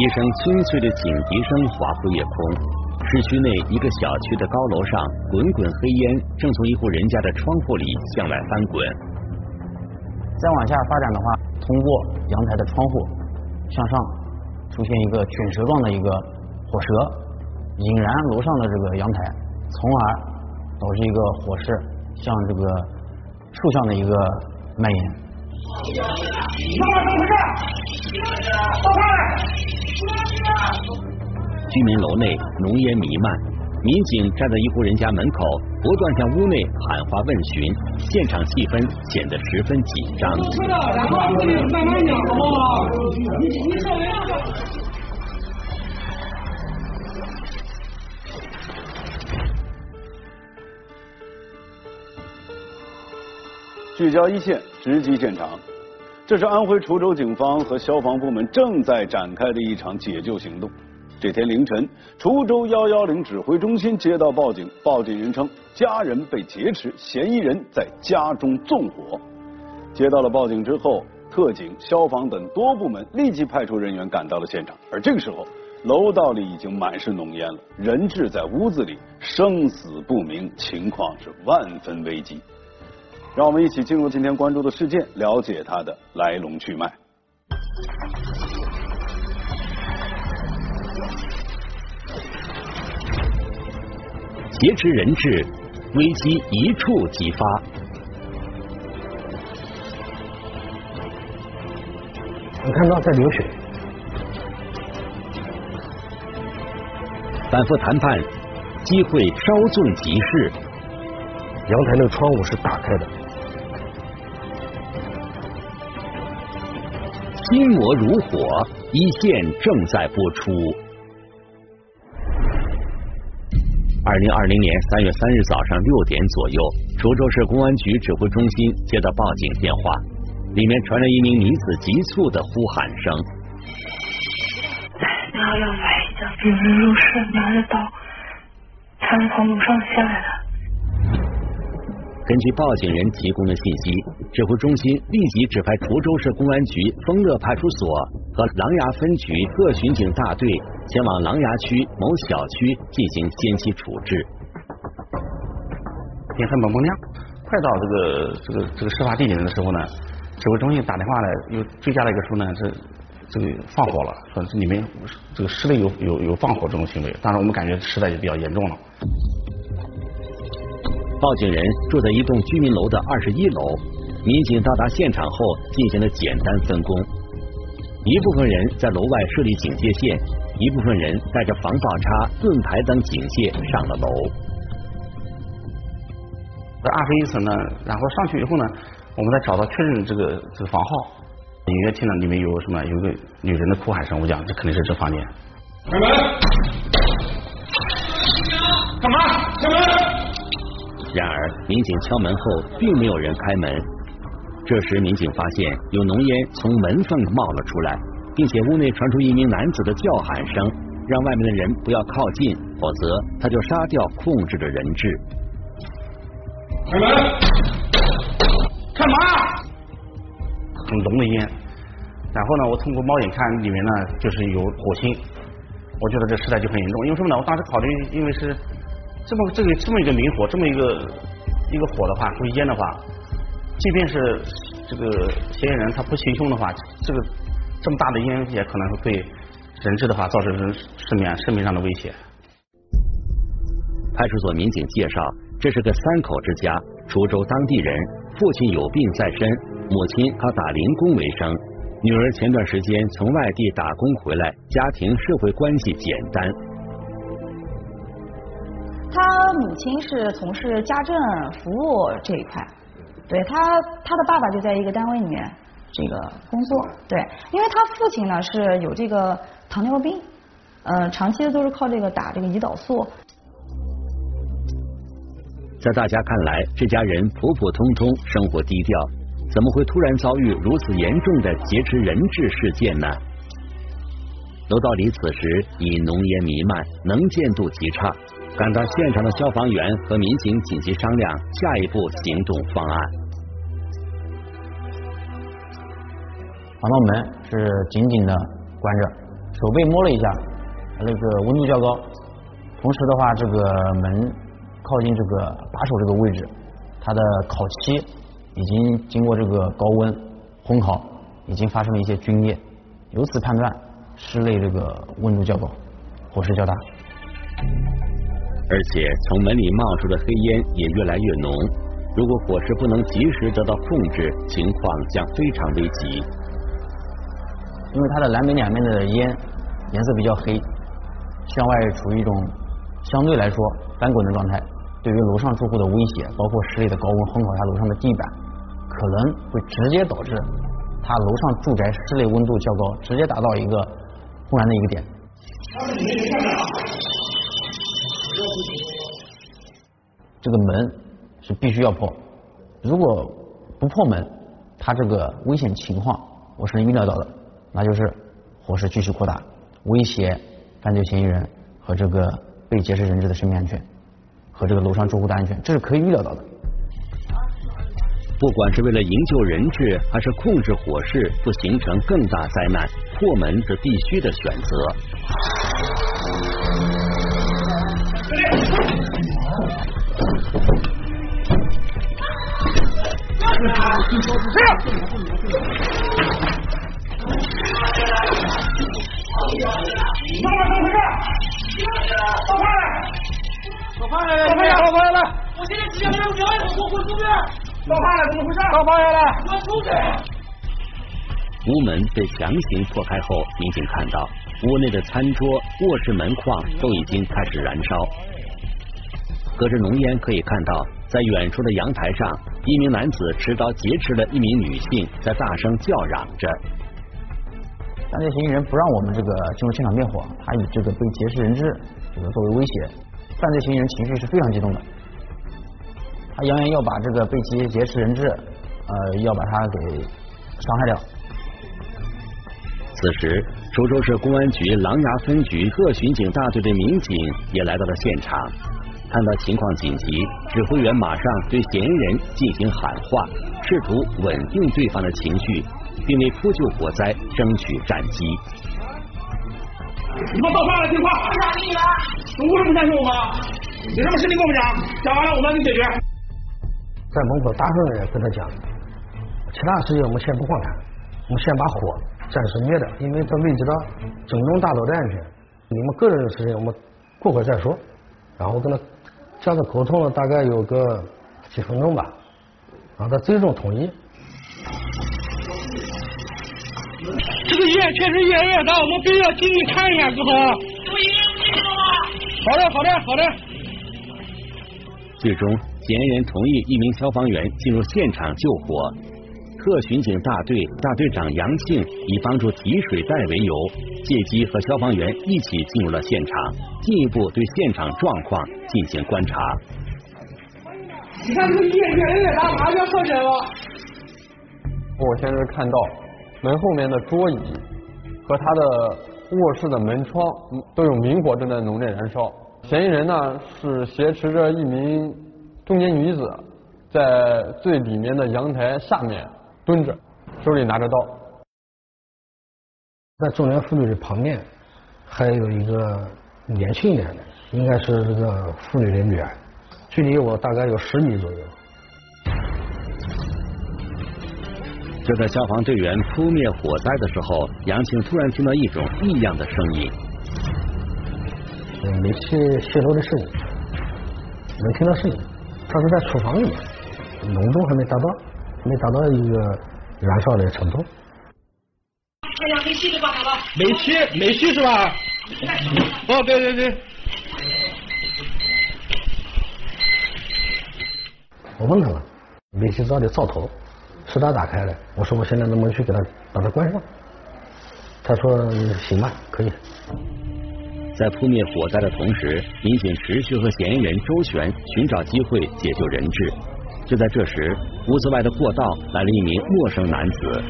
一声清脆的警笛声划破夜空。市区内一个小区的高楼上，滚滚黑烟正从一户人家的窗户里向外翻滚。再往下发展的话，通过阳台的窗户向上出现一个卷舌状的一个火舌，引燃楼上的这个阳台，从而导致一个火势向这个竖向的一个蔓延那么怎么回事。居民楼内浓烟弥漫，民警站在一户人家门口，不断向屋内喊话问询，现场气氛显得十分紧张。聚焦一线，直击现场。这是安徽滁州警方和消防部门正在展开的一场解救行动。这天凌晨，滁州幺幺零指挥中心接到报警，报警人称家人被劫持，嫌疑人在家中纵火。接到了报警之后，特警、消防等多部门立即派出人员赶到了现场。而这个时候，楼道里已经满是浓烟了，人质在屋子里生死不明，情况是万分危急。让我们一起进入今天关注的事件，了解它的来龙去脉。劫持人质，危机一触即发。你看到在流血，反复谈判，机会稍纵即逝。阳台那个窗户是打开的。心魔如火，一线正在播出。二零二零年三月三日早上六点左右，滁州市公安局指挥中心接到报警电话，里面传来一名女子急促的呼喊声：“然后要买一个病人入室，拿着刀，他们从楼上下来的。”根据报警人提供的信息，指挥中心立即指派滁州市公安局丰乐派出所和琅琊分局各巡警大队前往琅琊区某小区进行先期处置。天黑蒙蒙亮，快到这个这个这个事发地点的时候呢，指挥中心打电话来，又追加了一个说呢，这这个放火了，说这里面这个室内有有有放火这种行为，当然我们感觉实在就比较严重了。报警人住在一栋居民楼的二十一楼，民警到达现场后进行了简单分工，一部分人在楼外设立警戒线，一部分人带着防爆叉、盾牌等警械上了楼。在二十一层呢，然后上去以后呢，我们再找到确认这个这个房号，隐约听到里面有什么，有个女人的哭喊声，我讲这肯定是这房间。开门！干嘛？然而，民警敲门后，并没有人开门。这时，民警发现有浓烟从门缝冒了出来，并且屋内传出一名男子的叫喊声，让外面的人不要靠近，否则他就杀掉控制的人质。开门！干嘛？很浓的烟。然后呢，我通过猫眼看，里面呢就是有火星。我觉得这事态就很严重，因为什么呢？我当时考虑，因为是。这么这个这么一个明火，这么一个一个火的话，会烟的话，即便是这个嫌疑人他不行凶的话，这个这么大的烟也可能会对人质的话造成生生命生命上的威胁。派出所民警介绍，这是个三口之家，滁州当地人，父亲有病在身，母亲靠打零工为生，女儿前段时间从外地打工回来，家庭社会关系简单。他母亲是从事家政服务这一块，对他他的爸爸就在一个单位里面这个工作，对，因为他父亲呢是有这个糖尿病，呃，长期的都是靠这个打这个胰岛素。在大家看来，这家人普普通通，生活低调，怎么会突然遭遇如此严重的劫持人质事件呢？楼道里此时已浓烟弥漫，能见度极差。赶到现场的消防员和民警紧急商量下一步行动方案。防盗门是紧紧的关着，手背摸了一下，那个温度较高。同时的话，这个门靠近这个把手这个位置，它的烤漆已经经过这个高温烘烤，已经发生了一些皲裂，由此判断室内这个温度较高，火势较大。而且从门里冒出的黑烟也越来越浓，如果火势不能及时得到控制，情况将非常危急。因为它的南北两面的烟颜色比较黑，向外处于一种。相对来说，翻滚的状态，对于楼上住户的威胁，包括室内的高温烘烤下楼上的地板，可能会直接导致它楼上住宅室内温度较高，直接达到一个突燃的一个点。这个门是必须要破，如果不破门，它这个危险情况我是预料到的，那就是火势继续扩大，威胁犯罪嫌疑人和这个。被劫持人质的生命安全和这个楼上住户的安全，这是可以预料到的。不管是为了营救人质，还是控制火势，不形成更大灾难，破门是必须的选择。报快来！报快来！报快来！报快来！我现在只想让你安好过活，兄弟。报快来！怎么回事？报快来！我出去。屋门被强行破开后，民警看到屋内的餐桌、卧室门框都已经开始燃烧。隔着浓烟可以看到，在远处的阳台上，一名男子持刀劫持了一名女性，在大声叫嚷着。犯罪嫌疑人不让我们这个进入现场灭火，他以这个被劫持人质这个作为威胁。犯罪嫌疑人情绪是非常激动的，他扬言要把这个被劫劫持人质，呃，要把他给伤害掉。此时，滁州市公安局琅琊分局特巡警大队的民警也来到了现场，看到情况紧急，指挥员马上对嫌疑人进行喊话，试图稳定对方的情绪。并为扑救火灾争取战机。你们报案了，听话。我想你了。你为什么相信我们？有什么事情跟我们讲，讲完了我们给你解决。在门口大声的跟他讲，其他事情我们先不管他，我们先把火暂时灭掉，因为这危及到整栋大楼的安全。你们个人的事情我们过会再说。然后跟他这样子沟通了大概有个几分钟吧，然后他最终同意。这个烟确实越来越大，我们必须要进去看一下，师傅。好的，好的，好的。最终，嫌疑人同意一名消防员进入现场救火。特巡警大队大队长杨庆以帮助提水袋为由，借机和消防员一起进入了现场，进一步对现场状况进行观察。你看这个烟越来越大，马上要烧起来了。我现在看到。门后面的桌椅和他的卧室的门窗都有明火正在浓烈燃烧。嫌疑人呢是挟持着一名中年女子，在最里面的阳台下面蹲着，手里拿着刀。在中年妇女的旁边还有一个年轻一点的，应该是这个妇女的女儿，距离我大概有十米左右。就在消防队员扑灭火灾的时候，杨庆突然听到一种异样的声音，煤气泄漏的声音，能听到声音。他是在厨房里面，浓度还没达到，没达到一个燃烧的程度。煤气，煤气是吧？哦，对对对。我问他了，煤气灶的灶头。是他打开的，我说我现在能不能去给他把它关上？他说行吧，可以。在扑灭火灾的同时，民警持续和嫌疑人周旋，寻找机会解救人质。就在这时，屋子外的过道来了一名陌生男子。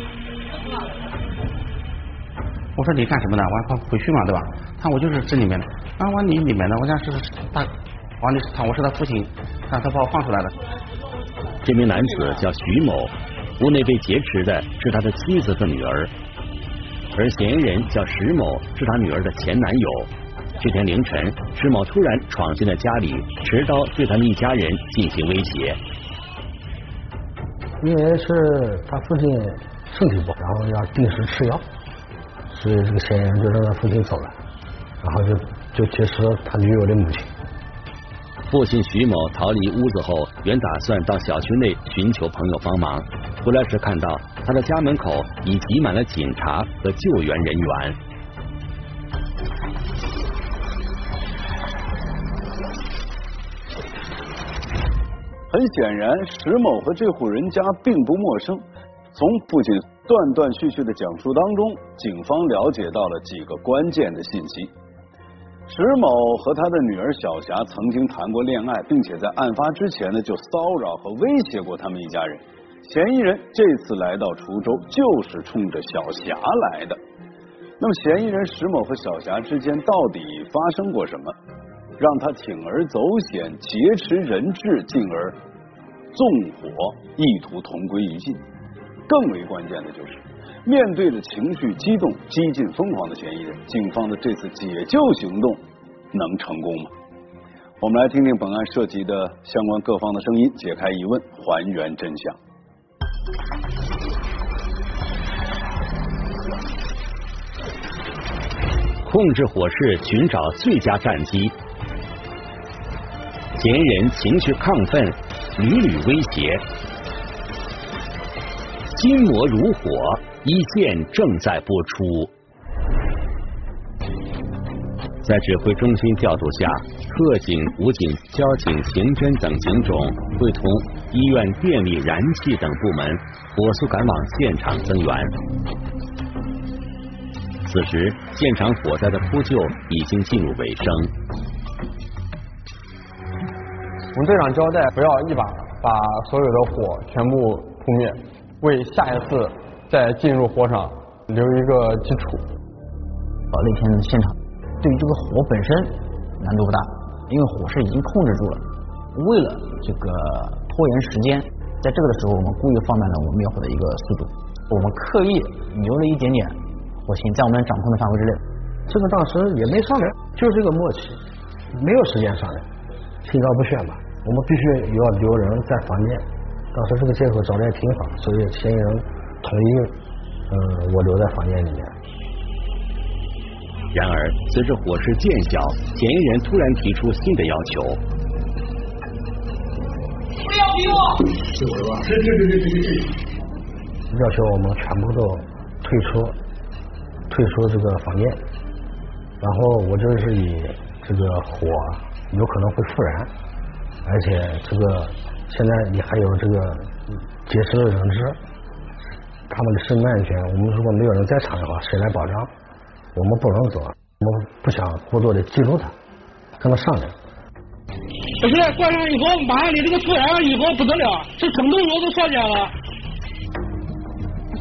我说你干什么呢？我快回去嘛，对吧？他我就是这里面的。啊，我你里面的，我想是大，王你他我是他父亲，他他把我放出来的。这名男子叫徐某。屋内被劫持的是他的妻子和女儿。而嫌疑人叫石某，是他女儿的前男友。这天凌晨，石某突然闯进了家里，持刀对他们一家人进行威胁。因为是他父亲身体不好，然后要定时吃药，所以这个嫌疑人就让他父亲走了，然后就就劫持了他女友的母亲。父亲徐某逃离屋子后，原打算到小区内寻求朋友帮忙，回来时看到他的家门口已挤满了警察和救援人员。很显然，石某和这户人家并不陌生。从父亲断断续续的讲述当中，警方了解到了几个关键的信息。石某和他的女儿小霞曾经谈过恋爱，并且在案发之前呢就骚扰和威胁过他们一家人。嫌疑人这次来到滁州就是冲着小霞来的。那么，嫌疑人石某和小霞之间到底发生过什么？让他铤而走险劫持人质，进而纵火，意图同归于尽。更为关键的就是，面对着情绪激动、激进疯狂的嫌疑人，警方的这次解救行动能成功吗？我们来听听本案涉及的相关各方的声音，解开疑问，还原真相。控制火势，寻找最佳战机。嫌疑人情绪亢奋，屡屡威胁。心魔如火，一线正在播出。在指挥中心调度下，特警、武警、交警、刑侦等警种会同医院、电力、燃气等部门火速赶往现场增援。此时，现场火灾的扑救已经进入尾声。我们队长交代，不要一把把所有的火全部扑灭，为下一次再进入火场留一个基础。啊，那天现场对于这个火本身难度不大，因为火势已经控制住了。为了这个拖延时间，在这个的时候，我们故意放慢了我们灭火的一个速度，我们刻意留了一点点火星在我们掌控的范围之内。这个当时也没商量，就是这个默契，没有时间商量。心照不宣吧，我们必须要留人在房间。当时这个借口找的也挺好，所以嫌疑人同意，嗯，我留在房间里面。然而，随着火势渐小，嫌疑人突然提出新的要求。不要逼我！是我吧？是是是是是。要求我们全部都退出，退出这个房间。然后我就是以这个火。有可能会复燃，而且这个现在你还有这个劫持的人质，他们的生命安全，我们如果没有人在场的话，谁来保障？我们不能走，我们不想过多的记录他，跟他商量。不是关上以后，马上你这个复燃了以后不得了，这整栋楼都烧起来了。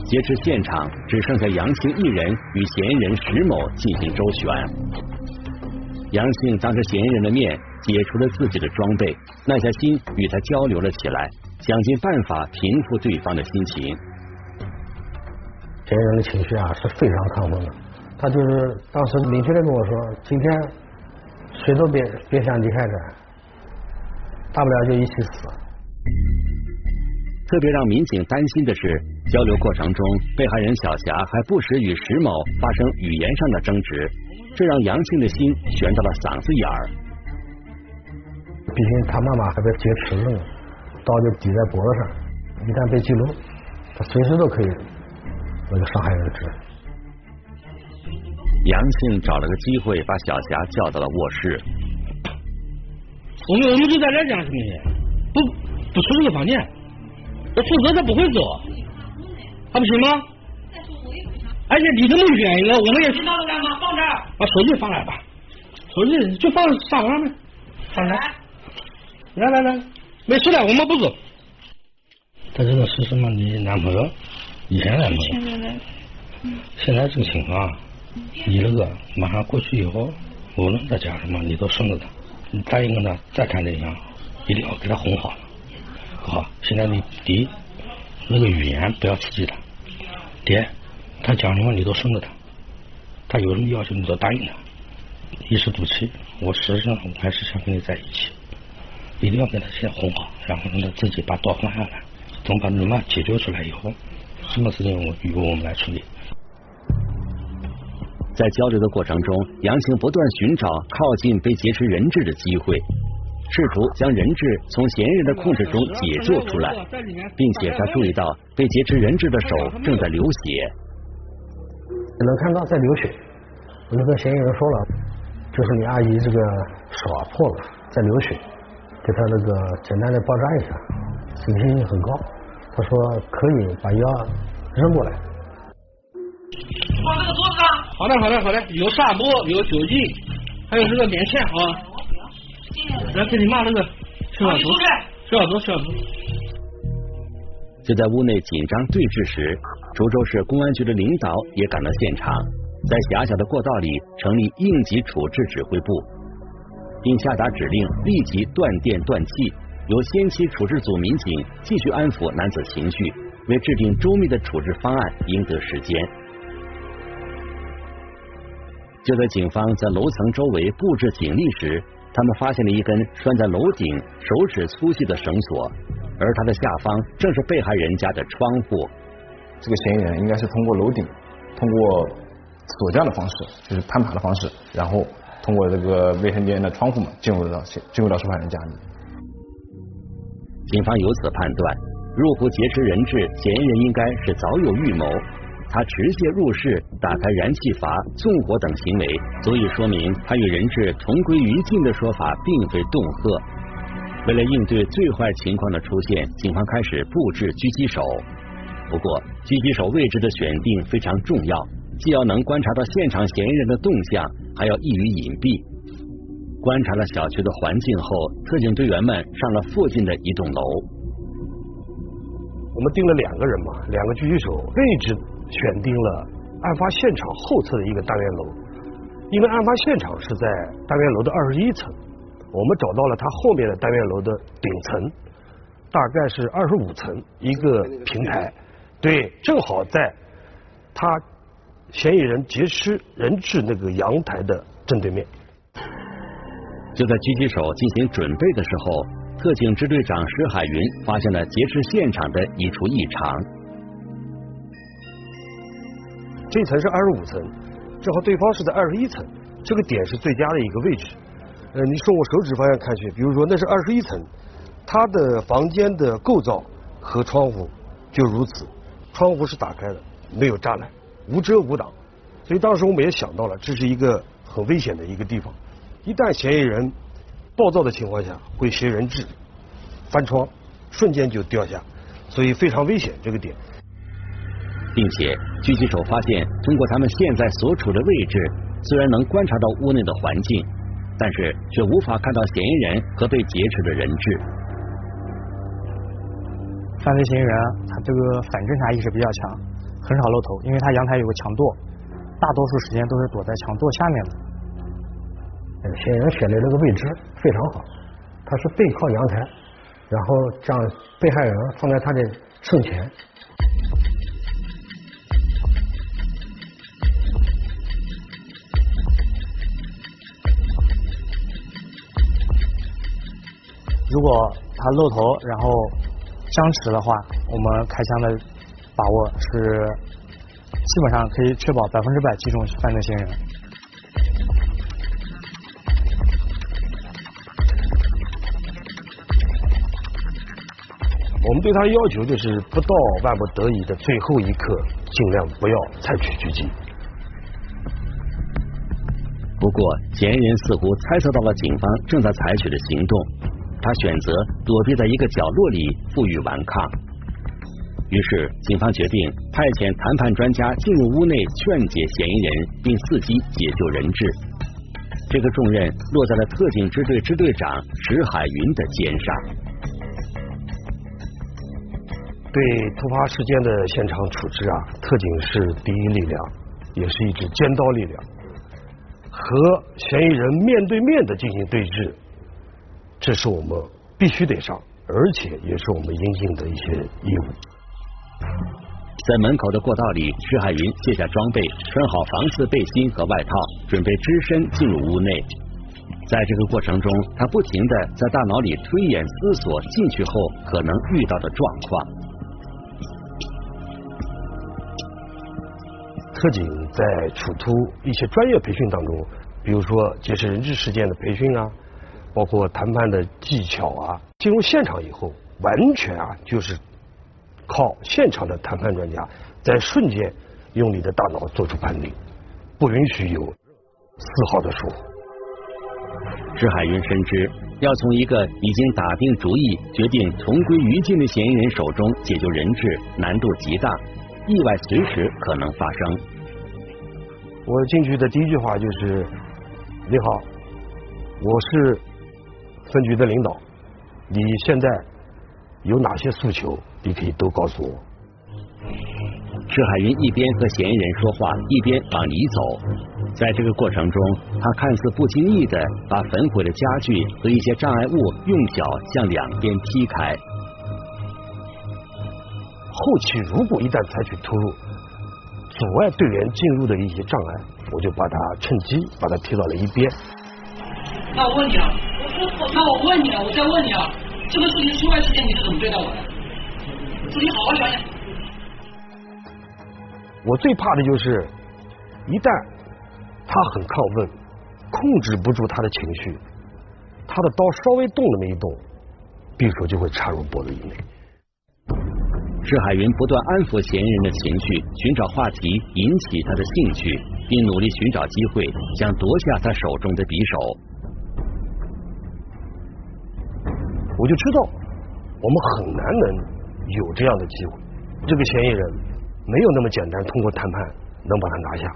劫持现场只剩下杨庆一人与嫌疑人石某进行周旋。杨庆当着嫌疑人的面解除了自己的装备，耐下心与他交流了起来，想尽办法平复对方的心情。嫌疑人的情绪啊是非常亢奋的，他就是当时明确的跟我说：“今天谁都别别想离开这，大不了就一起死。”特别让民警担心的是，交流过程中，被害人小霞还不时与石某发生语言上的争执。这让杨庆的心悬到了嗓子眼儿。毕竟他妈妈还被劫持呢，刀就抵在脖子上，一旦被记录，他随时都可以那个伤害人质。杨庆找了个机会把小霞叫到了卧室。我们我们就在这讲什么呢？不不出这个房间，我否则他不会走，还不行吗？而且离这么远一个，我们也去。放干嘛？放这儿。把手机放来吧，手机就放沙发上面。放来。来来来，没事的，我们不走。他这个是什么？你男朋友？以前男朋友。现在的。现在这个情况，你那个马上过去以后，无论他讲什么，你都顺着他。你答应跟他再谈对象，一定要给他哄好了。好，现在你第一，那个语言不要刺激他。第二。他讲什么你都顺着他，他有什么要求你都答应他，一时赌气。我实际上我还是想跟你在一起，一定要给他先哄好，然后让他自己把刀放下来，等把人嘛解决出来以后，什么事情我由我们来处理。在交流的过程中，杨晴不断寻找靠近被劫持人质的机会，试图将人质从嫌疑人的控制中解救出来，并且他注意到被劫持人质的手正在流血，能看到在流血。我就跟嫌疑人说了，就是你阿姨这个手啊破了，在流血，给他那个简单的包扎一下，警惕性很高。他说可以把药扔过来。放这个桌子上。好的，好的，好的。有纱布，有酒精，还有这个棉线啊。来给你骂那个消消毒，消消毒，消消毒。就在屋内紧张对峙时，滁州市公安局的领导也赶到现场，在狭小的过道里成立应急处置指挥部，并下达指令，立即断电断气。由先期处置组民警继续安抚男子情绪，为制定周密的处置方案赢得时间。就在警方在楼层周围布置警力时，他们发现了一根拴在楼顶、手指粗细的绳索，而它的下方正是被害人家的窗户。这个嫌疑人应该是通过楼顶，通过锁匠的方式，就是攀爬的方式，然后通过这个卫生间的窗户门进入到进入到受害人家里。警方由此判断，入户劫持人质嫌疑人应该是早有预谋。他持械入室，打开燃气阀、纵火等行为，足以说明他与人质同归于尽的说法并非恫吓。为了应对最坏情况的出现，警方开始布置狙击手。不过，狙击手位置的选定非常重要，既要能观察到现场嫌疑人的动向，还要易于隐蔽。观察了小区的环境后，特警队员们上了附近的一栋楼。我们定了两个人嘛，两个狙击手，位置。选定了案发现场后侧的一个单元楼，因为案发现场是在单元楼的二十一层，我们找到了它后面的单元楼的顶层，大概是二十五层一个平台，对，正好在他嫌疑人劫持人质那个阳台的正对面。就在狙击手进行准备的时候，特警支队长石海云发现了劫持现场的一处异常。这层是二十五层，正好对方是在二十一层，这个点是最佳的一个位置。呃，你从我手指方向看去，比如说那是二十一层，他的房间的构造和窗户就如此，窗户是打开的，没有栅栏，无遮无挡，所以当时我们也想到了，这是一个很危险的一个地方。一旦嫌疑人暴躁的情况下，会携人质翻窗，瞬间就掉下，所以非常危险这个点。并且，狙击手发现，通过他们现在所处的位置，虽然能观察到屋内的环境，但是却无法看到嫌疑人和被劫持的人质。犯罪嫌疑人他这个反侦查意识比较强，很少露头，因为他阳台有个墙垛，大多数时间都是躲在墙垛下面的。嫌疑人选的这个位置非常好，他是背靠阳台，然后将被害人放在他的身前。如果他露头，然后僵持的话，我们开枪的把握是基本上可以确保百分之百击中犯罪嫌疑人。我们对他的要求就是，不到万不得已的最后一刻，尽量不要采取狙击。不过，嫌疑人似乎猜测到了警方正在采取的行动。他选择躲避在一个角落里，负隅顽抗。于是，警方决定派遣谈判专家进入屋内劝解嫌疑人，并伺机解救人质。这个重任落在了特警支队支队长石海云的肩上。对突发事件的现场处置啊，特警是第一力量，也是一支尖刀力量。和嫌疑人面对面的进行对峙。这是我们必须得上，而且也是我们应尽的一些义务。在门口的过道里，施海云卸下装备，穿好防刺背心和外套，准备只身进入屋内。在这个过程中，他不停的在大脑里推演思索进去后可能遇到的状况。特警在处突一些专业培训当中，比如说劫持人质事件的培训啊，包括谈判的技巧啊，进入现场以后，完全啊就是靠现场的谈判专家，在瞬间用你的大脑做出判定，不允许有丝毫的疏忽。施海云深知，要从一个已经打定主意、决定同归于尽的嫌疑人手中解救人质，难度极大，意外随时可能发生。我进去的第一句话就是：“你好，我是分局的领导，你现在有哪些诉求？你可以都告诉我。”施海云一边和嫌疑人说话，一边往里走。在这个过程中，他看似不经意的把焚毁的家具和一些障碍物用脚向两边踢开。后期如果一旦采取突入，阻碍队员进入的一些障碍，我就把他趁机把他踢到了一边。那我问你啊，那我问你啊，我再问你啊，这个事情出外之前你是怎么对待我的？自己好好想想。我最怕的就是一旦他很亢奋，控制不住他的情绪，他的刀稍微动那么一动，匕首就会插入脖子以内。施海云不断安抚嫌疑人的情绪，寻找话题引起他的兴趣，并努力寻找机会想夺下他手中的匕首。我就知道我们很难能有这样的机会。这个嫌疑人没有那么简单，通过谈判能把他拿下，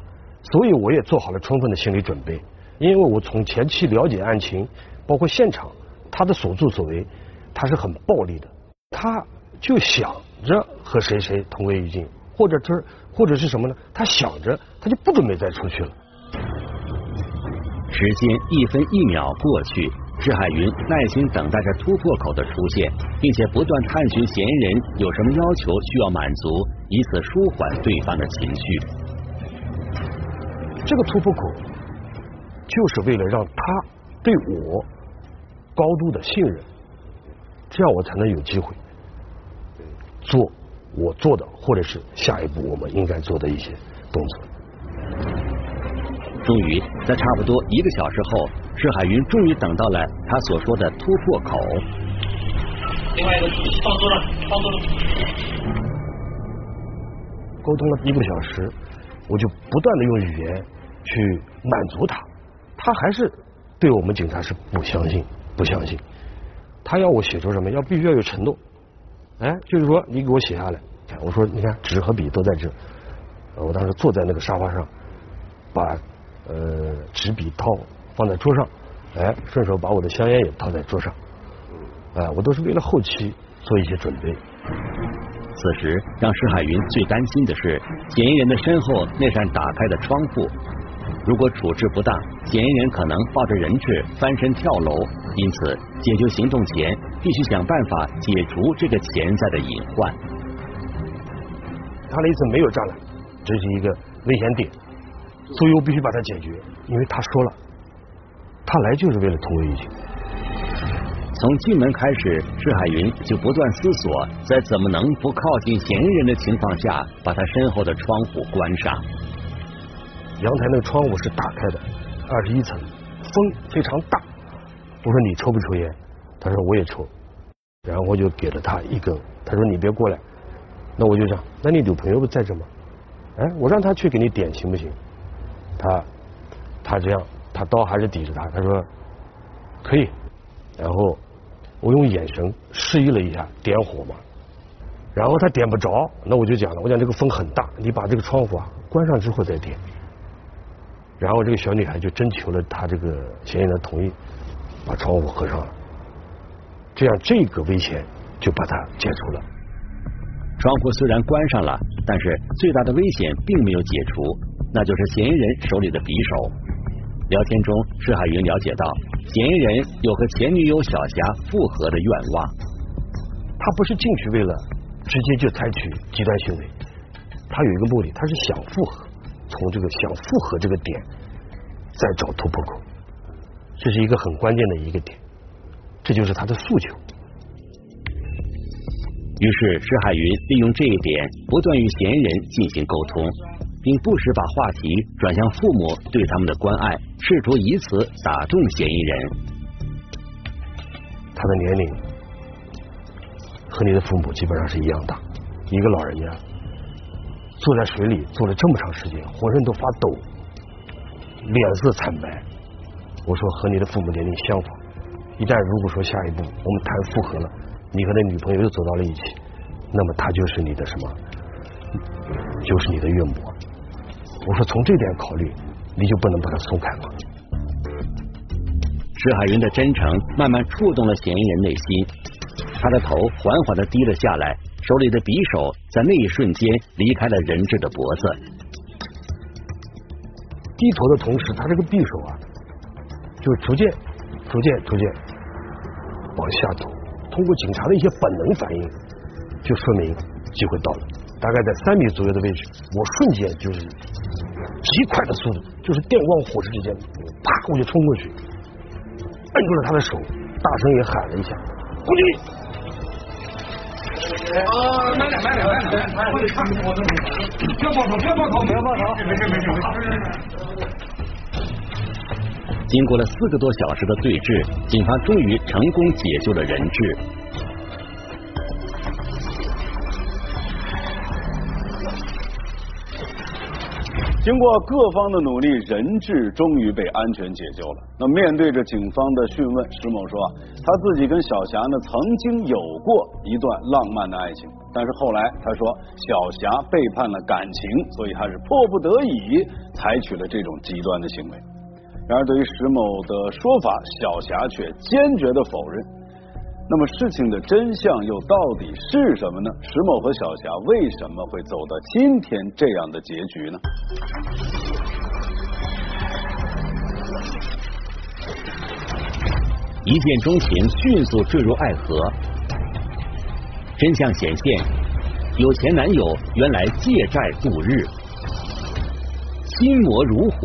所以我也做好了充分的心理准备。因为我从前期了解案情，包括现场他的所作所为，他是很暴力的，他就想。着和谁谁同归于尽，或者是或者是什么呢？他想着，他就不准备再出去了。时间一分一秒过去，施海云耐心等待着突破口的出现，并且不断探寻嫌疑人有什么要求需要满足，以此舒缓对方的情绪。这个突破口就是为了让他对我高度的信任，这样我才能有机会。做我做的，或者是下一步我们应该做的一些动作。终于，在差不多一个小时后，施海云终于等到了他所说的突破口。另外一个放松了，放松了。沟通了一个小时，我就不断的用语言去满足他，他还是对我们警察是不相信，不相信。他要我写出什么？要必须要有承诺。哎，就是说你给我写下来。我说你看纸和笔都在这。我当时坐在那个沙发上，把呃纸笔套放在桌上，哎，顺手把我的香烟也套在桌上。哎，我都是为了后期做一些准备。此时让石海云最担心的是嫌疑人的身后那扇打开的窗户。如果处置不当，嫌疑人可能抱着人质翻身跳楼。因此，解救行动前必须想办法解除这个潜在的隐患。他那次没有栅栏，这是一个危险点，所以我必须把它解决。因为他说了，他来就是为了同归于尽。从进门开始，施海云就不断思索，在怎么能不靠近嫌疑人的情况下，把他身后的窗户关上。阳台那个窗户是打开的，二十一层，风非常大。我说你抽不抽烟？他说我也抽。然后我就给了他一根。他说你别过来。那我就想，那你女朋友不在这吗？哎，我让他去给你点行不行？他他这样，他刀还是抵着他。他说可以。然后我用眼神示意了一下点火嘛。然后他点不着，那我就讲了，我讲这个风很大，你把这个窗户啊关上之后再点。然后这个小女孩就征求了他这个嫌疑人同意，把窗户合上了，这样这个危险就把它解除了。窗户虽然关上了，但是最大的危险并没有解除，那就是嫌疑人手里的匕首。聊天中，施海云了解到，嫌疑人有和前女友小霞复合的愿望。他不是进去为了直接就采取极端行为，他有一个目的，他是想复合，从这个想复合这个点再找突破口，这是一个很关键的一个点，这就是他的诉求。于是施海云利用这一点，不断与嫌疑人进行沟通，并不时把话题转向父母对他们的关爱，试图以此打动嫌疑人。他的年龄和你的父母基本上是一样大，一个老人家坐在水里坐了这么长时间，浑身都发抖，脸色惨白。我说和你的父母年龄相仿，一旦如果说下一步我们谈复合了。你和那女朋友又走到了一起，那么他就是你的什么？就是你的岳母。我说从这点考虑，你就不能把他松开吗？石海云的真诚慢慢触动了嫌疑人内心，他的头缓缓的低了下来，手里的匕首在那一瞬间离开了人质的脖子。低头的同时，他这个匕首啊，就逐渐、逐渐、逐渐往下走。通过警察的一些本能反应，就说明机会到了。大概在三米左右的位置，我瞬间就是极快的速度，就是电光火石之间，啪我就冲过去，摁住了他的手，大声也喊了一下：“过去！”啊，慢点，慢点，慢点，慢点，不要抱头，不要抱头，不要抱头，没事，没事，没事。经过了四个多小时的对峙，警方终于成功解救了人质。经过各方的努力，人质终于被安全解救了。那面对着警方的讯问，石某说，他自己跟小霞呢曾经有过一段浪漫的爱情，但是后来他说小霞背叛了感情，所以他是迫不得已采取了这种极端的行为。然而，对于石某的说法，小霞却坚决的否认。那么，事情的真相又到底是什么呢？石某和小霞为什么会走到今天这样的结局呢？一见钟情，迅速坠入爱河，真相显现，有前男友原来借债度日，心魔如火。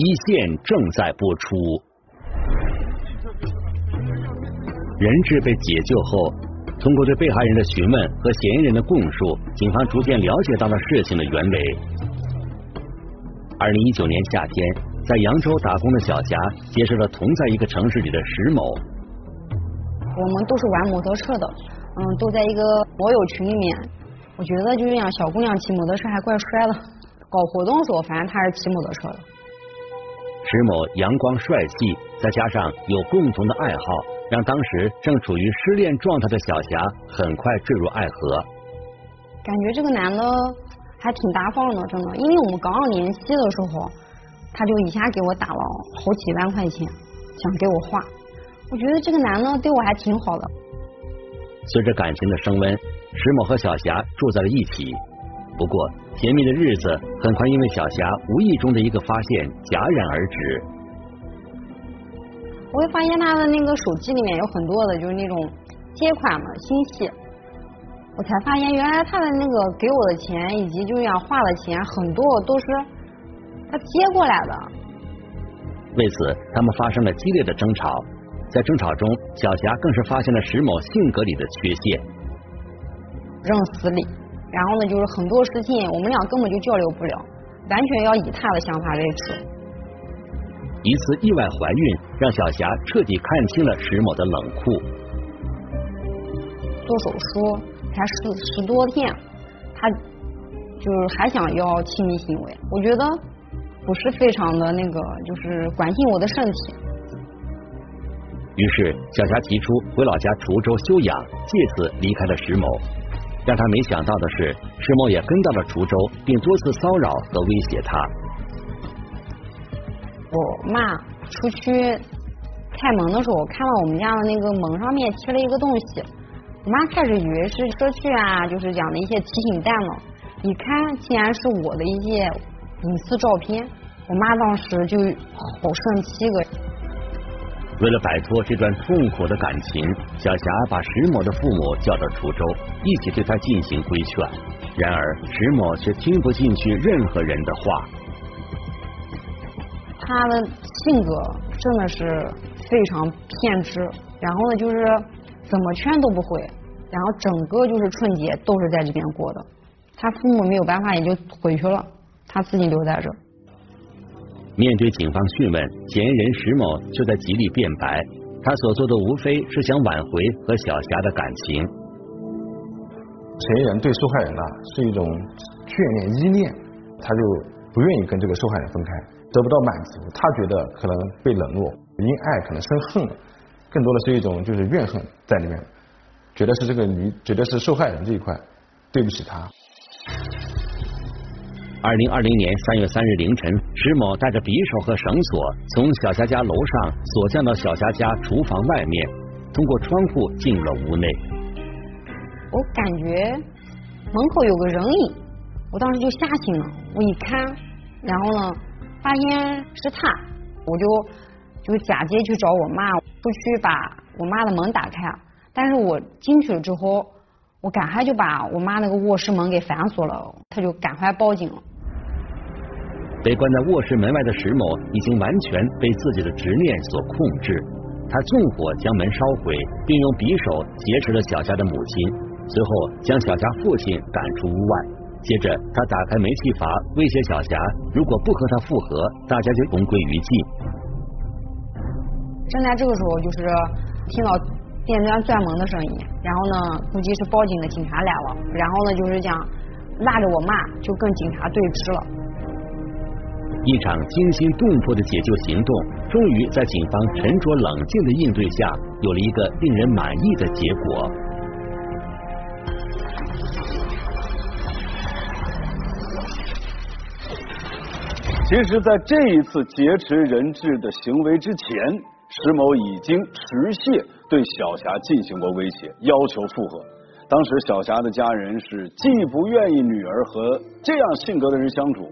一线正在播出。人质被解救后，通过对被害人的询问和嫌疑人的供述，警方逐渐了解到了事情的原委。二零一九年夏天，在扬州打工的小霞结识了同在一个城市里的石某。我们都是玩摩托车的，嗯，都在一个摩友群里面。我觉得就这样，小姑娘骑摩托车还怪帅的。搞活动的时候，反正她是骑摩托车的。石某阳光帅气，再加上有共同的爱好，让当时正处于失恋状态的小霞很快坠入爱河。感觉这个男的还挺大方的，真的，因为我们刚刚联系的时候，他就一下给我打了好几万块钱，想给我花。我觉得这个男的对我还挺好的。随着感情的升温，石某和小霞住在了一起。不过，甜蜜的日子很快因为小霞无意中的一个发现戛然而止。我会发现他的那个手机里面有很多的，就是那种借款嘛信息。我才发现，原来他的那个给我的钱以及就是要花的钱，很多都是他接过来的。为此，他们发生了激烈的争吵。在争吵中，小霞更是发现了石某性格里的缺陷，认死理。然后呢，就是很多事情我们俩根本就交流不了，完全要以他的想法来吃。一次意外怀孕，让小霞彻底看清了石某的冷酷。做手术才十十多天，他就是还想要亲密行为，我觉得不是非常的那个，就是关心我的身体。于是小霞提出回老家滁州休养，借此离开了石某。让他没想到的是，石某也跟到了滁州，并多次骚扰和威胁他。我妈出去开门的时候，看到我们家的那个门上面贴了一个东西，我妈开始以为是社区啊，就是讲的一些提醒单呢。一看，竟然是我的一些隐私照片，我妈当时就好生气个。为了摆脱这段痛苦的感情，小霞把石某的父母叫到滁州，一起对他进行规劝。然而石某却听不进去任何人的话。他的性格真的是非常偏执，然后呢，就是怎么劝都不会，然后整个就是春节都是在这边过的。他父母没有办法，也就回去了，他自己留在这。面对警方讯问，嫌疑人石某就在极力辩白，他所做的无非是想挽回和小霞的感情。嫌疑人对受害人呢是一种眷恋依恋，他就不愿意跟这个受害人分开，得不到满足，他觉得可能被冷落，因爱可能生恨了，更多的是一种就是怨恨在里面，觉得是这个女，觉得是受害人这一块对不起他。二零二零年三月三日凌晨，石某带着匕首和绳索从小霞家楼上锁降到小霞家厨房外面，通过窗户进入了屋内。我感觉门口有个人影，我当时就吓醒了。我一看，然后呢，发现是他，我就就假借去找我妈，不去把我妈的门打开。但是我进去了之后。我赶快就把我妈那个卧室门给反锁了，他就赶快报警了。被关在卧室门外的石某已经完全被自己的执念所控制，他纵火将门烧毁，并用匕首劫持了小霞的母亲，随后将小霞父亲赶出屋外。接着，他打开煤气阀威胁小霞，如果不和他复合，大家就同归于尽。正在这个时候，就是听到。电钻钻门的声音，然后呢，估计是报警的警察来了，然后呢，就是讲拉着我骂就跟警察对峙了。一场惊心动魄的解救行动，终于在警方沉着冷静的应对下，有了一个令人满意的结果。其实，在这一次劫持人质的行为之前，石某已经持械。对小霞进行过威胁，要求复合。当时小霞的家人是既不愿意女儿和这样性格的人相处，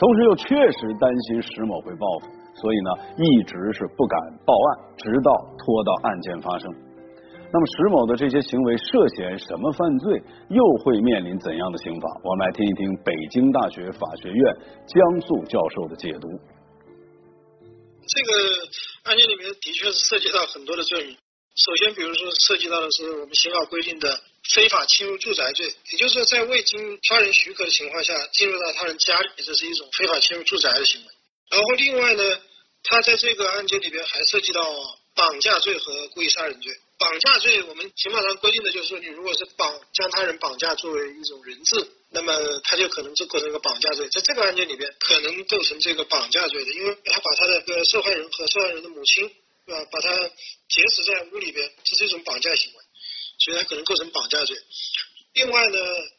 同时又确实担心石某会报复，所以呢一直是不敢报案，直到拖到案件发生。那么石某的这些行为涉嫌什么犯罪，又会面临怎样的刑罚？我们来听一听北京大学法学院江素教授的解读。这个案件里面的确是涉及到很多的罪名。首先，比如说涉及到的是我们刑法规定的非法侵入住宅罪，也就是说，在未经他人许可的情况下进入到他人家里，这是一种非法侵入住宅的行为。然后，另外呢，他在这个案件里边还涉及到绑架罪和故意杀人罪。绑架罪，我们刑法上规定的就是说，你如果是绑将他人绑架作为一种人质，那么他就可能就构成一个绑架罪。在这个案件里边，可能构成这个绑架罪的，因为他把他的个受害人和受害人的母亲。啊，把他劫持在屋里边，这是一种绑架行为，所以他可能构成绑架罪。另外呢，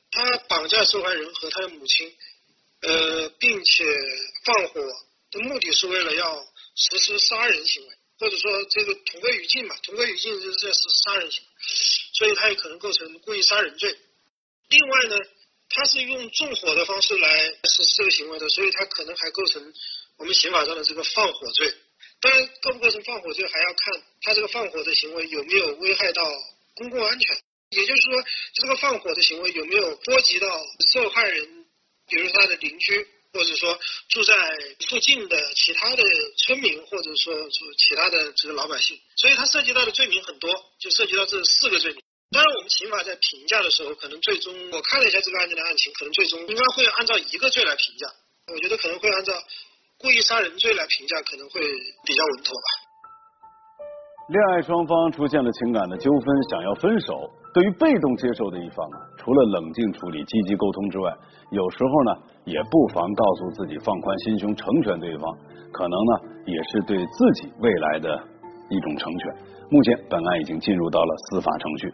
他绑架受害人和他的母亲，呃，并且放火的目的是为了要实施杀人行为，或者说这个同归于尽嘛，同归于尽就是在实施杀人行为，所以他也可能构成故意杀人罪。另外呢，他是用纵火的方式来实施这个行为的，所以他可能还构成我们刑法上的这个放火罪。当然，构不构成放火罪还要看他这个放火的行为有没有危害到公共安全，也就是说，这个放火的行为有没有波及到受害人，比如他的邻居，或者说住在附近的其他的村民，或者说说其他的这个老百姓。所以它涉及到的罪名很多，就涉及到这四个罪名。当然，我们刑法在评价的时候，可能最终我看了一下这个案件的案情，可能最终应该会按照一个罪来评价。我觉得可能会按照。故意杀人罪来评价可能会比较稳妥吧。恋爱双方出现了情感的纠纷，想要分手，对于被动接受的一方啊，除了冷静处理、积极沟通之外，有时候呢，也不妨告诉自己放宽心胸，成全对方，可能呢，也是对自己未来的一种成全。目前，本案已经进入到了司法程序。